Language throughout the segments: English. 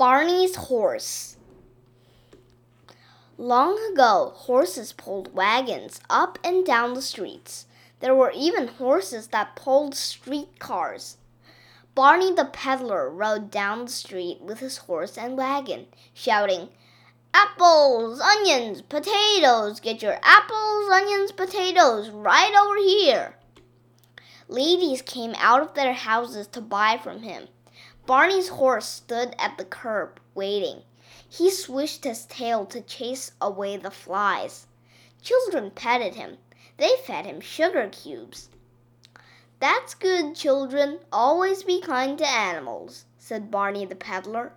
Barney's Horse Long ago, horses pulled wagons up and down the streets. There were even horses that pulled street cars. Barney the peddler rode down the street with his horse and wagon, shouting, Apples, onions, potatoes, get your apples, onions, potatoes right over here. Ladies came out of their houses to buy from him. Barney's horse stood at the curb, waiting. He swished his tail to chase away the flies. Children petted him. They fed him sugar cubes. That's good, children. Always be kind to animals, said Barney the peddler.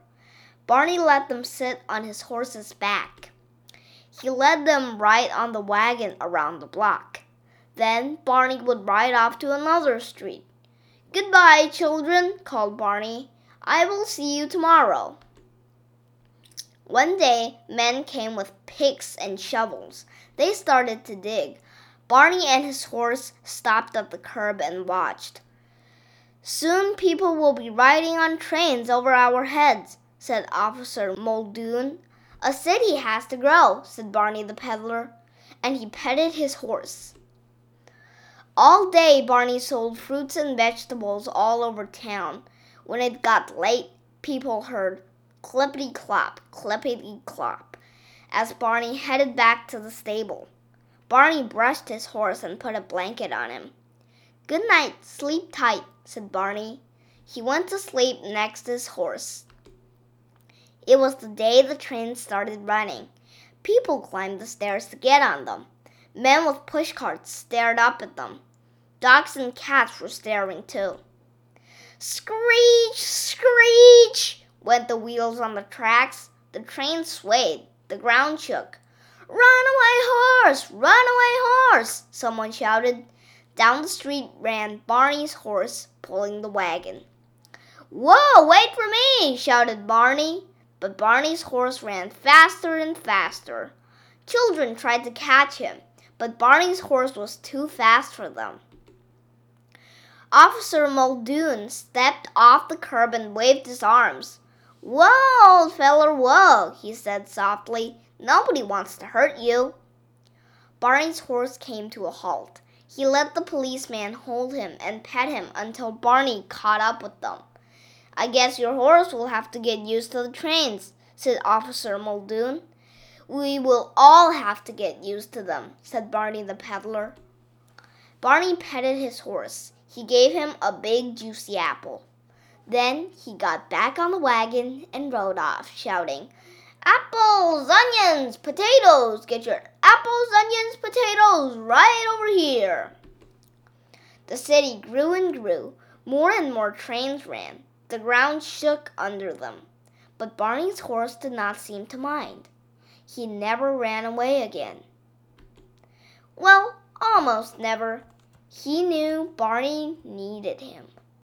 Barney let them sit on his horse's back. He led them right on the wagon around the block. Then Barney would ride off to another street. Goodbye, children, called Barney. I will see you tomorrow. One day, men came with picks and shovels. They started to dig. Barney and his horse stopped at the curb and watched. Soon people will be riding on trains over our heads, said Officer Muldoon. A city has to grow, said Barney the peddler, and he petted his horse. All day Barney sold fruits and vegetables all over town. When it got late, people heard clippity clop, clippity clop as Barney headed back to the stable. Barney brushed his horse and put a blanket on him. Good night, sleep tight, said Barney. He went to sleep next to his horse. It was the day the train started running. People climbed the stairs to get on them. Men with pushcarts stared up at them. Dogs and cats were staring too. Screech, screech, went the wheels on the tracks. The train swayed. The ground shook. Run away, horse! Run away, horse! Someone shouted. Down the street ran Barney's horse, pulling the wagon. Whoa, wait for me! shouted Barney. But Barney's horse ran faster and faster. Children tried to catch him, but Barney's horse was too fast for them. Officer Muldoon stepped off the curb and waved his arms. Whoa, old feller, whoa, he said softly. Nobody wants to hurt you. Barney's horse came to a halt. He let the policeman hold him and pet him until Barney caught up with them. I guess your horse will have to get used to the trains, said Officer Muldoon. We will all have to get used to them, said Barney the peddler. Barney petted his horse. He gave him a big juicy apple. Then he got back on the wagon and rode off, shouting, Apples, onions, potatoes! Get your apples, onions, potatoes right over here! The city grew and grew. More and more trains ran. The ground shook under them. But Barney's horse did not seem to mind. He never ran away again. Well, almost never. He knew Barney needed him.